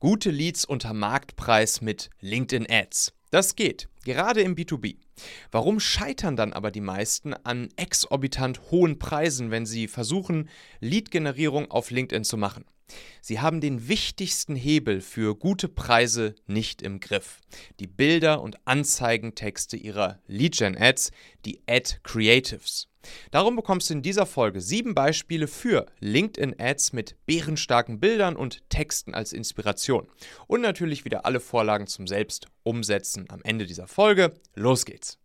Gute Leads unter Marktpreis mit LinkedIn Ads. Das geht, gerade im B2B. Warum scheitern dann aber die meisten an exorbitant hohen Preisen, wenn sie versuchen, Lead-Generierung auf LinkedIn zu machen? Sie haben den wichtigsten Hebel für gute Preise nicht im Griff. Die Bilder und Anzeigentexte ihrer Lead-Gen-Ads, die Ad Creatives. Darum bekommst du in dieser Folge sieben Beispiele für LinkedIn-Ads mit bärenstarken Bildern und Texten als Inspiration. Und natürlich wieder alle Vorlagen zum Selbstumsetzen am Ende dieser Folge. Los geht's!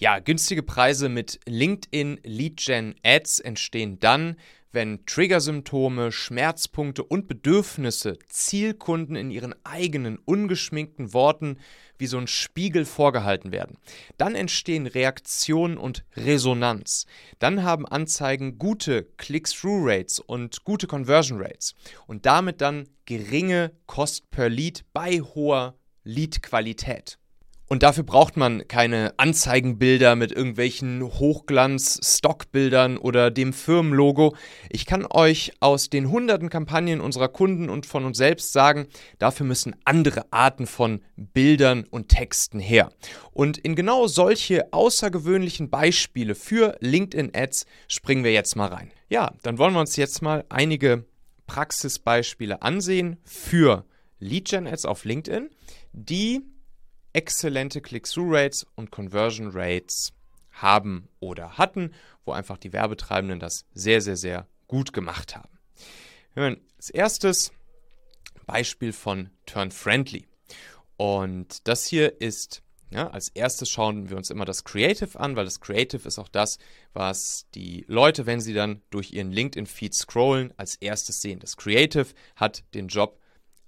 Ja, günstige Preise mit LinkedIn Lead Gen Ads entstehen dann, wenn Triggersymptome, Schmerzpunkte und Bedürfnisse Zielkunden in ihren eigenen ungeschminkten Worten wie so ein Spiegel vorgehalten werden. Dann entstehen Reaktionen und Resonanz. Dann haben Anzeigen gute Click-Through-Rates und gute Conversion Rates und damit dann geringe Cost per Lead bei hoher Lead-Qualität. Und dafür braucht man keine Anzeigenbilder mit irgendwelchen Hochglanz-Stockbildern oder dem Firmenlogo. Ich kann euch aus den hunderten Kampagnen unserer Kunden und von uns selbst sagen, dafür müssen andere Arten von Bildern und Texten her. Und in genau solche außergewöhnlichen Beispiele für LinkedIn-Ads springen wir jetzt mal rein. Ja, dann wollen wir uns jetzt mal einige Praxisbeispiele ansehen für Lead-Gen-Ads auf LinkedIn, die exzellente Click-Through-Rates und Conversion Rates haben oder hatten, wo einfach die Werbetreibenden das sehr, sehr, sehr gut gemacht haben. Als erstes Beispiel von Turn Friendly. Und das hier ist, ja, als erstes schauen wir uns immer das Creative an, weil das Creative ist auch das, was die Leute, wenn sie dann durch ihren LinkedIn-Feed scrollen, als erstes sehen. Das Creative hat den Job,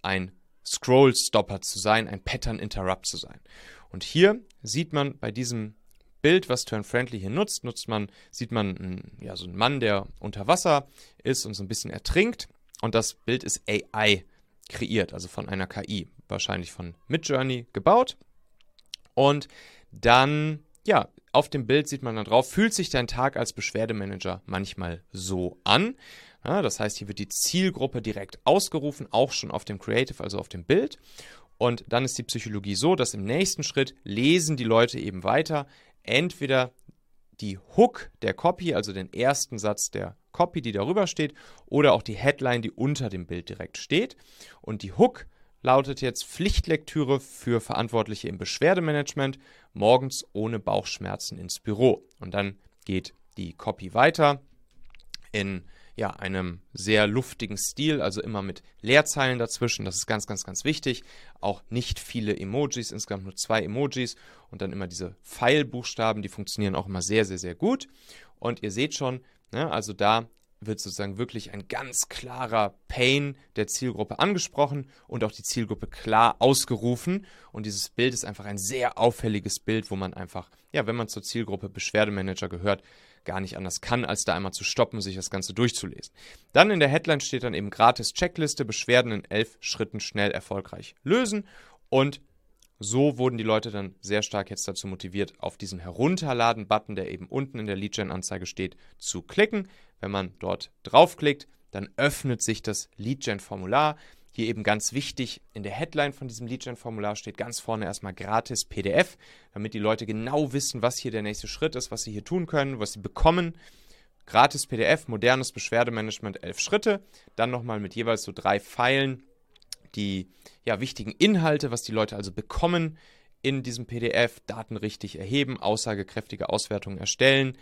ein Scroll-Stopper zu sein, ein Pattern-Interrupt zu sein. Und hier sieht man bei diesem Bild, was Turn Friendly hier nutzt, nutzt man, sieht man einen, ja, so einen Mann, der unter Wasser ist und so ein bisschen ertrinkt. Und das Bild ist AI kreiert, also von einer KI, wahrscheinlich von Midjourney gebaut. Und dann, ja, auf dem Bild sieht man dann drauf, fühlt sich dein Tag als Beschwerdemanager manchmal so an. Ja, das heißt, hier wird die Zielgruppe direkt ausgerufen, auch schon auf dem Creative, also auf dem Bild. Und dann ist die Psychologie so, dass im nächsten Schritt lesen die Leute eben weiter entweder die Hook der Copy, also den ersten Satz der Copy, die darüber steht, oder auch die Headline, die unter dem Bild direkt steht. Und die Hook lautet jetzt Pflichtlektüre für Verantwortliche im Beschwerdemanagement, morgens ohne Bauchschmerzen ins Büro. Und dann geht die Copy weiter in ja, einem sehr luftigen Stil, also immer mit Leerzeilen dazwischen. Das ist ganz, ganz, ganz wichtig. Auch nicht viele Emojis, insgesamt nur zwei Emojis und dann immer diese Pfeilbuchstaben, die funktionieren auch immer sehr, sehr, sehr gut. Und ihr seht schon, ne, also da wird sozusagen wirklich ein ganz klarer Pain der Zielgruppe angesprochen und auch die Zielgruppe klar ausgerufen. Und dieses Bild ist einfach ein sehr auffälliges Bild, wo man einfach, ja, wenn man zur Zielgruppe Beschwerdemanager gehört, gar nicht anders kann, als da einmal zu stoppen sich das Ganze durchzulesen. Dann in der Headline steht dann eben gratis Checkliste, Beschwerden in elf Schritten schnell erfolgreich lösen. Und so wurden die Leute dann sehr stark jetzt dazu motiviert, auf diesen Herunterladen-Button, der eben unten in der Lead-Gen-Anzeige steht, zu klicken. Wenn man dort draufklickt, dann öffnet sich das Lead-Gen-Formular. Hier eben ganz wichtig, in der Headline von diesem Lead-Gen-Formular steht ganz vorne erstmal gratis PDF, damit die Leute genau wissen, was hier der nächste Schritt ist, was sie hier tun können, was sie bekommen. Gratis PDF, modernes Beschwerdemanagement, elf Schritte. Dann nochmal mit jeweils so drei Pfeilen die ja, wichtigen Inhalte, was die Leute also bekommen in diesem PDF, Daten richtig erheben, aussagekräftige Auswertungen erstellen,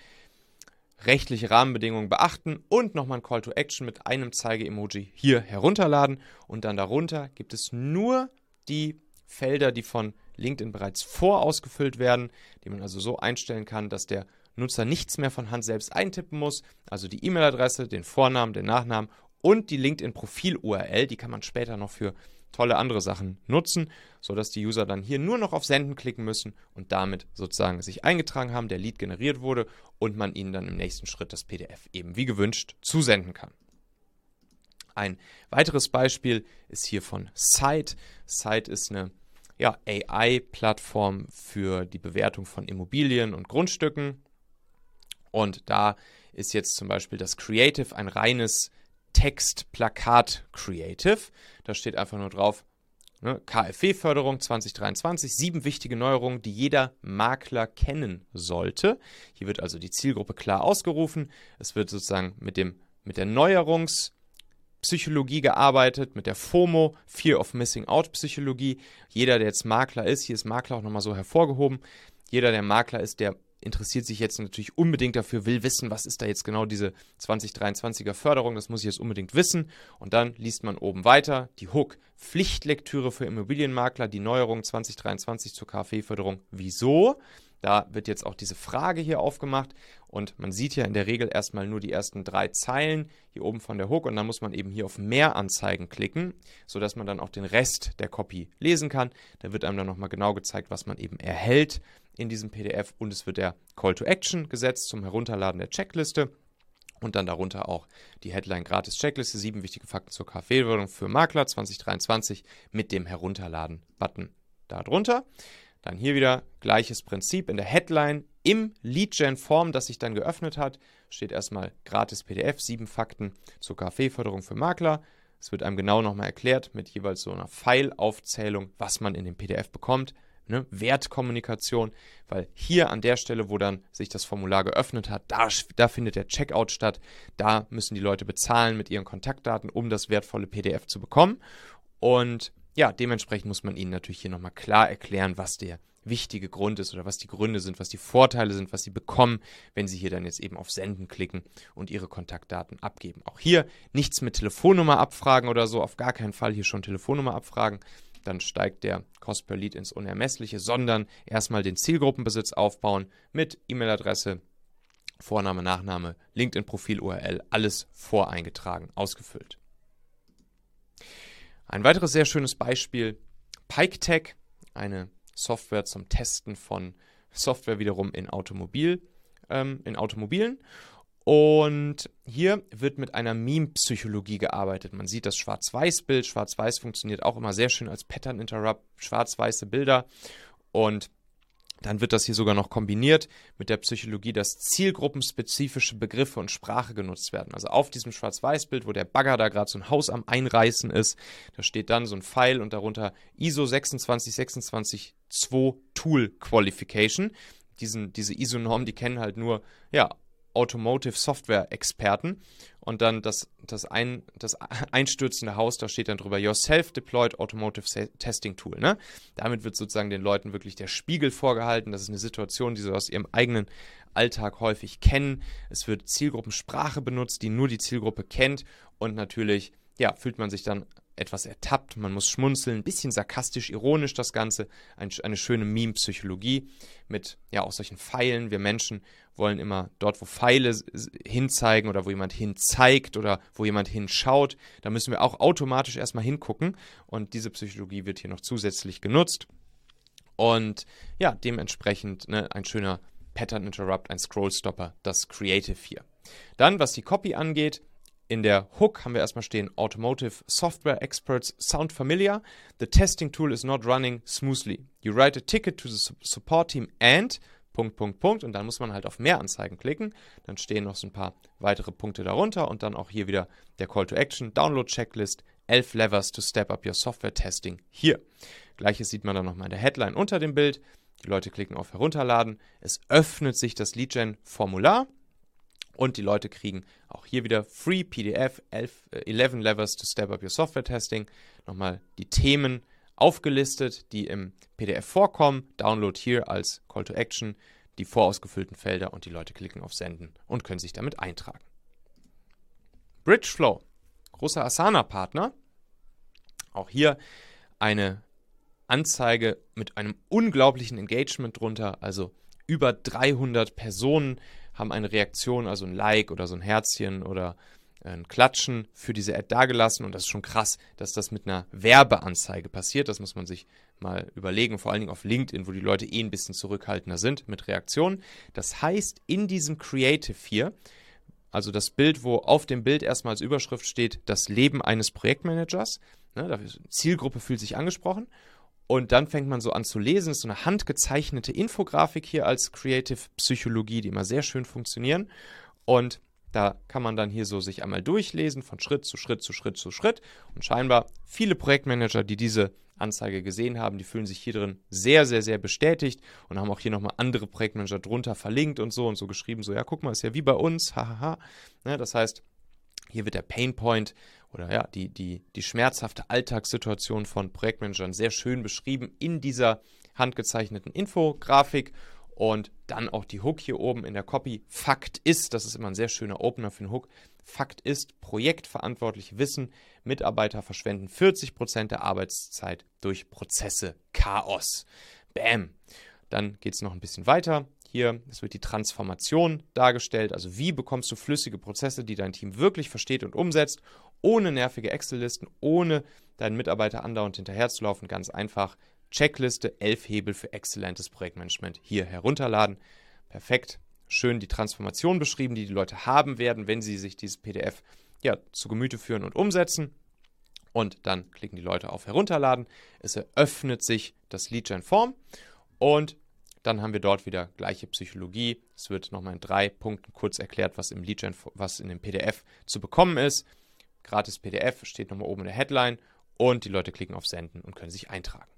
rechtliche Rahmenbedingungen beachten und nochmal ein Call to Action mit einem Zeige-Emoji hier herunterladen. Und dann darunter gibt es nur die Felder, die von LinkedIn bereits vorausgefüllt werden, die man also so einstellen kann, dass der Nutzer nichts mehr von Hand selbst eintippen muss. Also die E-Mail-Adresse, den Vornamen, den Nachnamen und die LinkedIn-Profil-URL. Die kann man später noch für tolle andere Sachen nutzen, sodass die User dann hier nur noch auf Senden klicken müssen und damit sozusagen sich eingetragen haben, der Lead generiert wurde und man ihnen dann im nächsten Schritt das PDF eben wie gewünscht zusenden kann. Ein weiteres Beispiel ist hier von Site. Site ist eine ja, AI-Plattform für die Bewertung von Immobilien und Grundstücken. Und da ist jetzt zum Beispiel das Creative ein reines Text, Plakat, Creative. Da steht einfach nur drauf, ne, KfW-Förderung 2023, sieben wichtige Neuerungen, die jeder Makler kennen sollte. Hier wird also die Zielgruppe klar ausgerufen. Es wird sozusagen mit, dem, mit der Neuerungspsychologie gearbeitet, mit der FOMO, Fear of Missing Out Psychologie. Jeder, der jetzt Makler ist, hier ist Makler auch nochmal so hervorgehoben, jeder, der Makler ist, der interessiert sich jetzt natürlich unbedingt dafür, will wissen, was ist da jetzt genau diese 2023er Förderung, das muss ich jetzt unbedingt wissen. Und dann liest man oben weiter die Hook, Pflichtlektüre für Immobilienmakler, die Neuerung 2023 zur KfW-Förderung. Wieso? Da wird jetzt auch diese Frage hier aufgemacht und man sieht ja in der Regel erstmal nur die ersten drei Zeilen hier oben von der Hook und dann muss man eben hier auf Mehr Anzeigen klicken, sodass man dann auch den Rest der Copy lesen kann. Da wird einem dann nochmal genau gezeigt, was man eben erhält in diesem PDF und es wird der Call to Action gesetzt zum Herunterladen der Checkliste. Und dann darunter auch die Headline Gratis Checkliste, sieben wichtige Fakten zur KfW-Förderung für Makler 2023 mit dem Herunterladen-Button darunter. Dann hier wieder gleiches Prinzip in der Headline im Lead-Gen-Form, das sich dann geöffnet hat, steht erstmal gratis PDF, sieben Fakten zur KfW-Förderung für Makler. Es wird einem genau nochmal erklärt mit jeweils so einer Pfeilaufzählung, was man in dem PDF bekommt ne, Wertkommunikation, weil hier an der Stelle, wo dann sich das Formular geöffnet hat, da, da findet der Checkout statt. Da müssen die Leute bezahlen mit ihren Kontaktdaten, um das wertvolle PDF zu bekommen. Und ja, dementsprechend muss man ihnen natürlich hier nochmal klar erklären, was der wichtige Grund ist oder was die Gründe sind, was die Vorteile sind, was sie bekommen, wenn sie hier dann jetzt eben auf Senden klicken und ihre Kontaktdaten abgeben. Auch hier nichts mit Telefonnummer abfragen oder so, auf gar keinen Fall hier schon Telefonnummer abfragen, dann steigt der Cost per Lead ins Unermessliche, sondern erstmal den Zielgruppenbesitz aufbauen mit E-Mail-Adresse, Vorname, Nachname, LinkedIn-Profil, URL, alles voreingetragen, ausgefüllt. Ein weiteres sehr schönes Beispiel, PikeTech, eine Software zum Testen von Software wiederum in, Automobil, ähm, in Automobilen. Und hier wird mit einer Meme-Psychologie gearbeitet. Man sieht das Schwarz-Weiß-Bild. Schwarz-Weiß funktioniert auch immer sehr schön als Pattern Interrupt, schwarz-weiße Bilder. Und dann wird das hier sogar noch kombiniert mit der Psychologie, dass zielgruppenspezifische Begriffe und Sprache genutzt werden. Also auf diesem Schwarz-Weiß-Bild, wo der Bagger da gerade so ein Haus am Einreißen ist, da steht dann so ein Pfeil und darunter ISO 26262 Tool Qualification. Diesen, diese ISO-Norm, die kennen halt nur ja, Automotive Software Experten. Und dann das, das, ein, das einstürzende Haus, da steht dann drüber Your Self-Deployed Automotive Testing Tool. Ne? Damit wird sozusagen den Leuten wirklich der Spiegel vorgehalten. Das ist eine Situation, die sie aus ihrem eigenen Alltag häufig kennen. Es wird Zielgruppensprache benutzt, die nur die Zielgruppe kennt. Und natürlich ja, fühlt man sich dann etwas ertappt, man muss schmunzeln, ein bisschen sarkastisch, ironisch das Ganze, ein, eine schöne Meme-Psychologie mit ja auch solchen Pfeilen. Wir Menschen wollen immer dort, wo Pfeile hinzeigen oder wo jemand hinzeigt oder wo jemand hinschaut, da müssen wir auch automatisch erstmal hingucken und diese Psychologie wird hier noch zusätzlich genutzt. Und ja, dementsprechend ne, ein schöner Pattern Interrupt, ein Scroll Stopper, das Creative hier. Dann, was die Copy angeht, in der Hook haben wir erstmal stehen Automotive Software Experts sound familiar. The testing tool is not running smoothly. You write a ticket to the support team and Punkt, Punkt, Punkt und dann muss man halt auf mehr Anzeigen klicken. Dann stehen noch so ein paar weitere Punkte darunter und dann auch hier wieder der Call to Action, Download Checklist, 11 Levers to step up your software testing hier. Gleiches sieht man dann nochmal in der Headline unter dem Bild. Die Leute klicken auf Herunterladen. Es öffnet sich das Leadgen-Formular und die Leute kriegen auch hier wieder Free PDF, 11, 11 äh, Levers to Step Up Your Software Testing. Nochmal die Themen aufgelistet, die im PDF vorkommen. Download hier als Call to Action die vorausgefüllten Felder und die Leute klicken auf Senden und können sich damit eintragen. Bridgeflow, großer Asana-Partner. Auch hier eine Anzeige mit einem unglaublichen Engagement drunter, also über 300 Personen haben eine Reaktion, also ein Like oder so ein Herzchen oder ein Klatschen für diese Ad dagelassen und das ist schon krass, dass das mit einer Werbeanzeige passiert. Das muss man sich mal überlegen, vor allen Dingen auf LinkedIn, wo die Leute eh ein bisschen zurückhaltender sind mit Reaktionen. Das heißt, in diesem Creative hier, also das Bild, wo auf dem Bild erstmal als Überschrift steht, das Leben eines Projektmanagers, ne, Zielgruppe fühlt sich angesprochen und dann fängt man so an zu lesen. Das ist so eine handgezeichnete Infografik hier als Creative Psychologie, die immer sehr schön funktionieren. Und Da kann man dann hier so sich einmal durchlesen von Schritt zu Schritt zu Schritt zu Schritt. Und scheinbar viele Projektmanager, die diese Anzeige gesehen haben, die fühlen sich hier drin sehr, sehr, sehr bestätigt und haben auch hier nochmal andere Projektmanager drunter verlinkt und so und so geschrieben, so ja, guck mal, ist ja wie bei uns, hahaha. Ne, das heißt, hier wird der Painpoint oder ja, die, die, die schmerzhafte Alltagssituation von Projektmanagern sehr schön beschrieben in dieser handgezeichneten Infografik und dann auch die Hook hier oben in der Copy. Fakt ist, das ist immer ein sehr schöner Opener für einen Hook. Fakt ist, Projektverantwortliche wissen, Mitarbeiter verschwenden 40% der Arbeitszeit durch Prozesse. Chaos. Bam. Dann geht es noch ein bisschen weiter. Hier, es wird die Transformation dargestellt. Also wie bekommst du flüssige Prozesse, die dein Team wirklich versteht und umsetzt, ohne nervige Excel-Listen, ohne deinen Mitarbeiter andauernd hinterherzulaufen. Ganz einfach Checkliste 11 Hebel für exzellentes Projektmanagement hier herunterladen. Perfekt. Schön die Transformation beschrieben, die die Leute haben werden, wenn sie sich dieses PDF ja, zu Gemüte führen und umsetzen. Und dann klicken die Leute auf Herunterladen. Es eröffnet sich das Lead-Gen-Form und dann haben wir dort wieder gleiche Psychologie. Es wird nochmal in drei Punkten kurz erklärt, was im Lead was in dem PDF zu bekommen ist. Gratis PDF steht nochmal oben in der Headline und die Leute klicken auf Senden und können sich eintragen.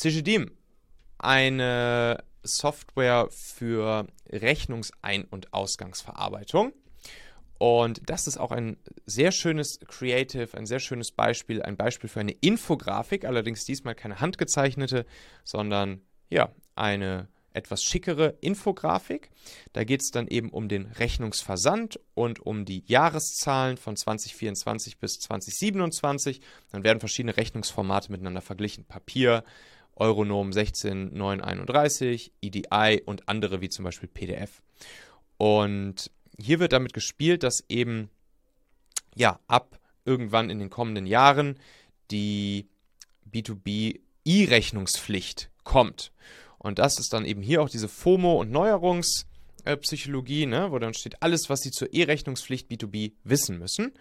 Cigidim, eine Software für Rechnungsein- und Ausgangsverarbeitung. Und das ist auch ein sehr schönes Creative, ein sehr schönes Beispiel, ein Beispiel für eine Infografik, allerdings diesmal keine handgezeichnete, sondern ja, eine etwas schickere Infografik. Da geht es dann eben um den Rechnungsversand und um die Jahreszahlen von 2024 bis 2027. Dann werden verschiedene Rechnungsformate miteinander verglichen. Papier, Euronom 16931, EDI und andere wie zum Beispiel PDF. Und hier wird damit gespielt, dass eben ja ab irgendwann in den kommenden Jahren die B2B E-Rechnungspflicht kommt. Und das ist dann eben hier auch diese FOMO- und Neuerungspsychologie, ne, wo dann steht alles, was Sie zur E-Rechnungspflicht B2B wissen müssen.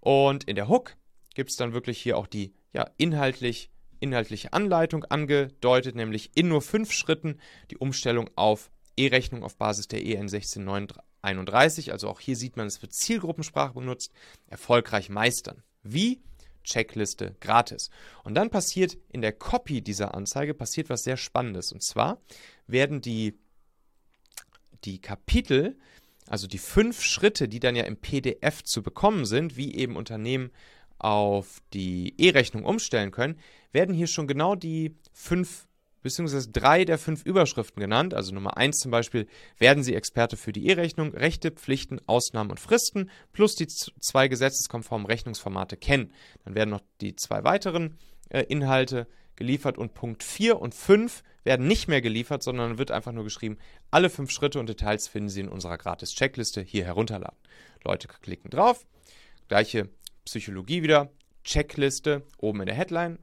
Und in der Hook gibt es dann wirklich hier auch die ja, inhaltlich, inhaltliche Anleitung angedeutet, nämlich in nur fünf Schritten die Umstellung auf E-Rechnung auf Basis der EN 16931. Also auch hier sieht man, es wird Zielgruppensprache benutzt, erfolgreich meistern. Wie? Checkliste gratis. Und dann passiert in der Copy dieser Anzeige passiert was sehr Spannendes. Und zwar werden die, die Kapitel, also die fünf Schritte, die dann ja im PDF zu bekommen sind, wie eben Unternehmen auf die E-Rechnung umstellen können, werden hier schon genau die fünf beziehungsweise drei der fünf Überschriften genannt. Also Nummer eins zum Beispiel, werden Sie Experte für die E-Rechnung, Rechte, Pflichten, Ausnahmen und Fristen, plus die zwei gesetzeskonformen Rechnungsformate kennen. Dann werden noch die zwei weiteren äh, Inhalte geliefert und Punkt 4 und 5 werden nicht mehr geliefert, sondern wird einfach nur geschrieben, alle fünf Schritte und Details finden Sie in unserer Gratis-Checkliste hier herunterladen. Leute klicken drauf, gleiche Psychologie wieder, Checkliste oben in der Headline,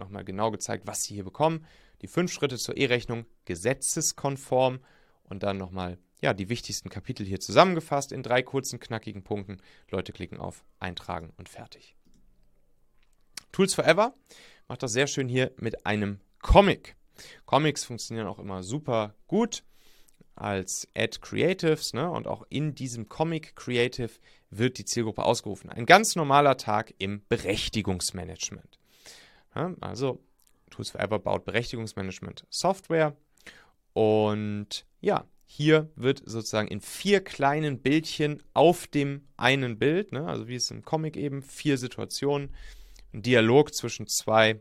nochmal genau gezeigt, was Sie hier bekommen die fünf Schritte zur E-Rechnung gesetzeskonform und dann nochmal ja, die wichtigsten Kapitel hier zusammengefasst in drei kurzen, knackigen Punkten. Leute klicken auf Eintragen und fertig. Tools Forever macht das sehr schön hier mit einem Comic. Comics funktionieren auch immer super gut als Ad Creatives ne? und auch in diesem Comic Creative wird die Zielgruppe ausgerufen. Ein ganz normaler Tag im Berechtigungsmanagement. Ja, also Tools Forever baut Berechtigungsmanagement Software. Und ja, hier wird sozusagen in vier kleinen Bildchen auf dem einen Bild, ne, also wie es im Comic eben, vier Situationen, ein Dialog zwischen zwei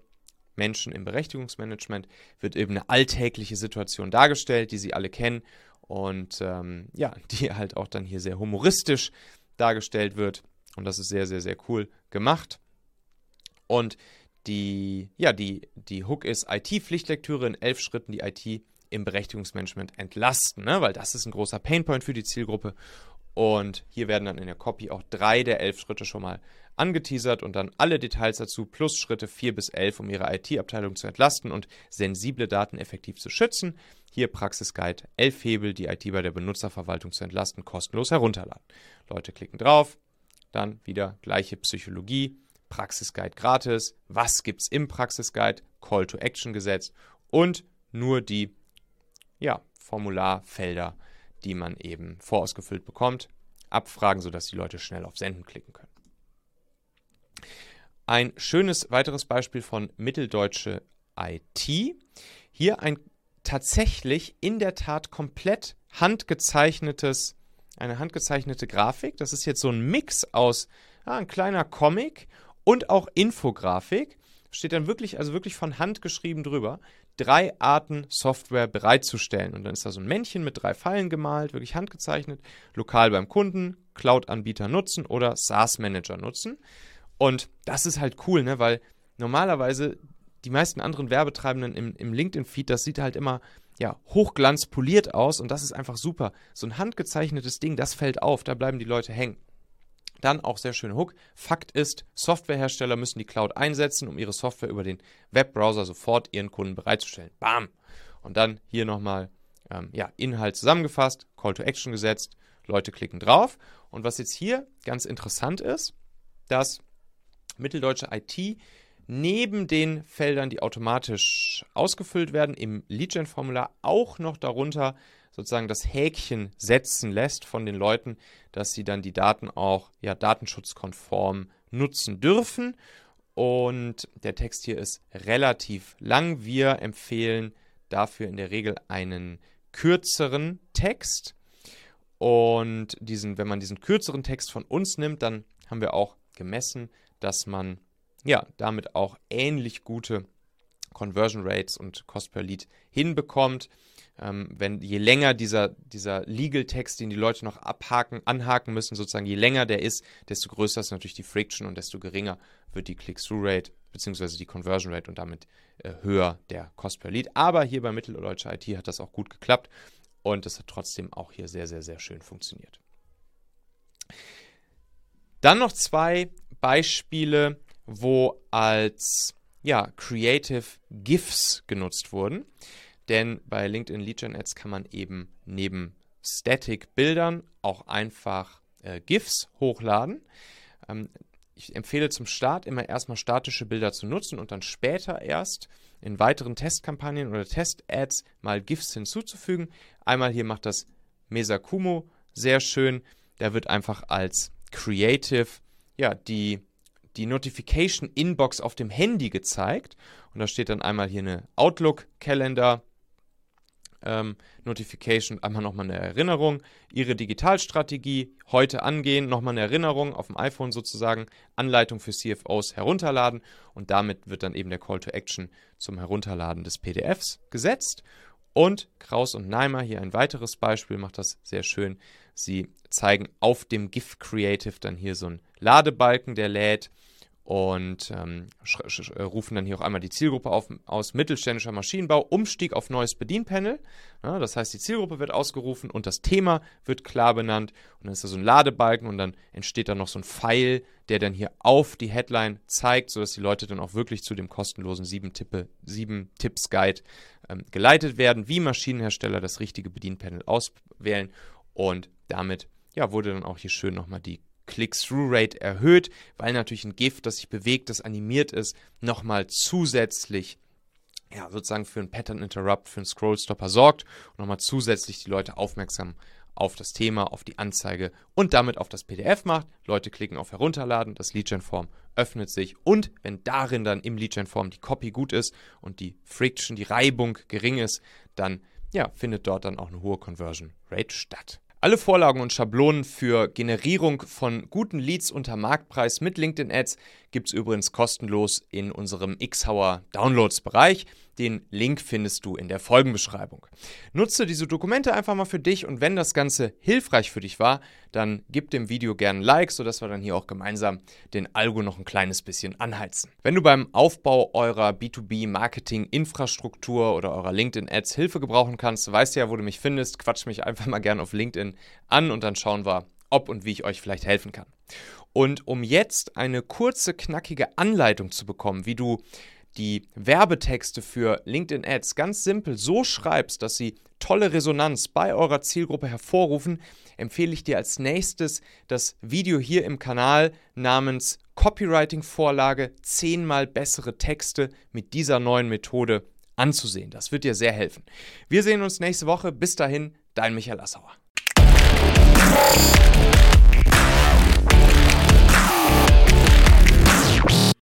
Menschen im Berechtigungsmanagement, wird eben eine alltägliche Situation dargestellt, die sie alle kennen und ähm, ja, die halt auch dann hier sehr humoristisch dargestellt wird. Und das ist sehr, sehr, sehr cool gemacht. Und die, ja, die, die Hook ist IT-Pflichtlektüre in elf Schritten die IT im Berechtigungsmanagement entlasten, ne? weil das ist ein großer Painpoint für die Zielgruppe. Und hier werden dann in der Copy auch drei der elf Schritte schon mal angeteasert und dann alle Details dazu plus Schritte 4 bis 11, um Ihre IT-Abteilung zu entlasten und sensible Daten effektiv zu schützen. Hier Praxisguide 11 Hebel, die IT bei der Benutzerverwaltung zu entlasten, kostenlos herunterladen. Leute klicken drauf, dann wieder gleiche Psychologie, Praxisguide gratis, was gibt's im Praxisguide, Call to Action gesetzt und nur die ja, Formularfelder, die man eben vorausgefüllt bekommt, abfragen, sodass die Leute schnell auf Senden klicken können. Ein schönes weiteres Beispiel von Mitteldeutsche IT. Hier ein tatsächlich in der Tat komplett handgezeichnetes, eine handgezeichnete Grafik. Das ist jetzt so ein Mix aus ja, ein kleiner Comic und auch Infografik. Steht dann wirklich, also wirklich von Hand geschrieben drüber, drei Arten Software bereitzustellen. Und dann ist da so ein Männchen mit drei Pfeilen gemalt, wirklich handgezeichnet, lokal beim Kunden, Cloud-Anbieter nutzen oder SaaS-Manager nutzen. Und das ist halt cool, ne? weil normalerweise die meisten anderen Werbetreibenden im, im LinkedIn-Feed, das sieht halt immer ja, hochglanzpoliert aus und das ist einfach super. So ein handgezeichnetes Ding, das fällt auf, da bleiben die Leute hängen. Dann auch sehr schön Hook. Fakt ist, Softwarehersteller müssen die Cloud einsetzen, um ihre Software über den Webbrowser sofort ihren Kunden bereitzustellen. Bam! Und dann hier nochmal ähm, ja, Inhalt zusammengefasst, Call to Action gesetzt, Leute klicken drauf. Und was jetzt hier ganz interessant ist, dass Mitteldeutsche IT neben den Feldern, die automatisch ausgefüllt werden, im Leadgen-Formular auch noch darunter sozusagen das Häkchen setzen lässt von den Leuten, dass sie dann die Daten auch ja, datenschutzkonform nutzen dürfen. Und der Text hier ist relativ lang. Wir empfehlen dafür in der Regel einen kürzeren Text. Und diesen, wenn man diesen kürzeren Text von uns nimmt, dann haben wir auch gemessen, dass man ja damit auch ähnlich gute Conversion Rates und Cost per Lead hinbekommt. Ähm, wenn je länger dieser, dieser Legal-Text, den die Leute noch abhaken, anhaken müssen, sozusagen, je länger der ist, desto größer ist natürlich die Friction und desto geringer wird die Click-Through-Rate bzw. die Conversion Rate und damit äh, höher der Cost per Lead. Aber hier bei Mitteldeutscher IT hat das auch gut geklappt und es hat trotzdem auch hier sehr, sehr, sehr schön funktioniert. Dann noch zwei Beispiele, wo als ja, Creative GIFs genutzt wurden. Denn bei LinkedIn Gen Ads kann man eben neben Static-Bildern auch einfach äh, GIFs hochladen. Ähm, ich empfehle zum Start immer erstmal statische Bilder zu nutzen und dann später erst in weiteren Testkampagnen oder Test-Ads mal GIFs hinzuzufügen. Einmal hier macht das Mesa Kumo sehr schön. Da wird einfach als Creative ja, die, die Notification Inbox auf dem Handy gezeigt. Und da steht dann einmal hier eine Outlook-Kalender. Ähm, Notification, einmal nochmal eine Erinnerung, Ihre Digitalstrategie heute angehen, nochmal eine Erinnerung auf dem iPhone sozusagen, Anleitung für CFOs herunterladen und damit wird dann eben der Call to Action zum Herunterladen des PDFs gesetzt. Und Kraus und Neimer, hier ein weiteres Beispiel, macht das sehr schön. Sie zeigen auf dem GIF Creative dann hier so einen Ladebalken, der lädt und ähm, äh, rufen dann hier auch einmal die Zielgruppe auf, aus mittelständischer Maschinenbau, Umstieg auf neues Bedienpanel. Ja, das heißt, die Zielgruppe wird ausgerufen und das Thema wird klar benannt. Und dann ist da so ein Ladebalken und dann entsteht da noch so ein Pfeil, der dann hier auf die Headline zeigt, sodass die Leute dann auch wirklich zu dem kostenlosen 7-Tipps-Guide ähm, geleitet werden, wie Maschinenhersteller das richtige Bedienpanel auswählen und damit ja, wurde dann auch hier schön nochmal die Click-Through-Rate erhöht, weil natürlich ein GIF, das sich bewegt, das animiert ist, nochmal zusätzlich ja, sozusagen für einen Pattern Interrupt, für einen Scroll-Stopper sorgt und nochmal zusätzlich die Leute aufmerksam auf das Thema, auf die Anzeige und damit auf das PDF macht. Leute klicken auf Herunterladen, das Lead-Gen-Form öffnet sich und wenn darin dann im Lead-Gen-Form die Copy gut ist und die Friction, die Reibung gering ist, dann ja, findet dort dann auch eine hohe Conversion Rate statt. Alle Vorlagen und Schablonen für Generierung von guten Leads unter Marktpreis mit LinkedIn Ads gibt es übrigens kostenlos in unserem Xhauer Downloads Bereich. Den Link findest du in der Folgenbeschreibung. Nutze diese Dokumente einfach mal für dich und wenn das Ganze hilfreich für dich war, dann gib dem Video gerne ein Like, sodass wir dann hier auch gemeinsam den Algo noch ein kleines bisschen anheizen. Wenn du beim Aufbau eurer B2B-Marketing-Infrastruktur oder eurer LinkedIn-Ads Hilfe gebrauchen kannst, weißt du ja, wo du mich findest, quatsch mich einfach mal gerne auf LinkedIn an und dann schauen wir, ob und wie ich euch vielleicht helfen kann. Und um jetzt eine kurze, knackige Anleitung zu bekommen, wie du die Werbetexte für LinkedIn Ads ganz simpel so schreibst, dass sie tolle Resonanz bei eurer Zielgruppe hervorrufen, empfehle ich dir als nächstes das Video hier im Kanal namens Copywriting-Vorlage 10 mal bessere Texte mit dieser neuen Methode anzusehen. Das wird dir sehr helfen. Wir sehen uns nächste Woche. Bis dahin, dein Michael Assauer. Thank you.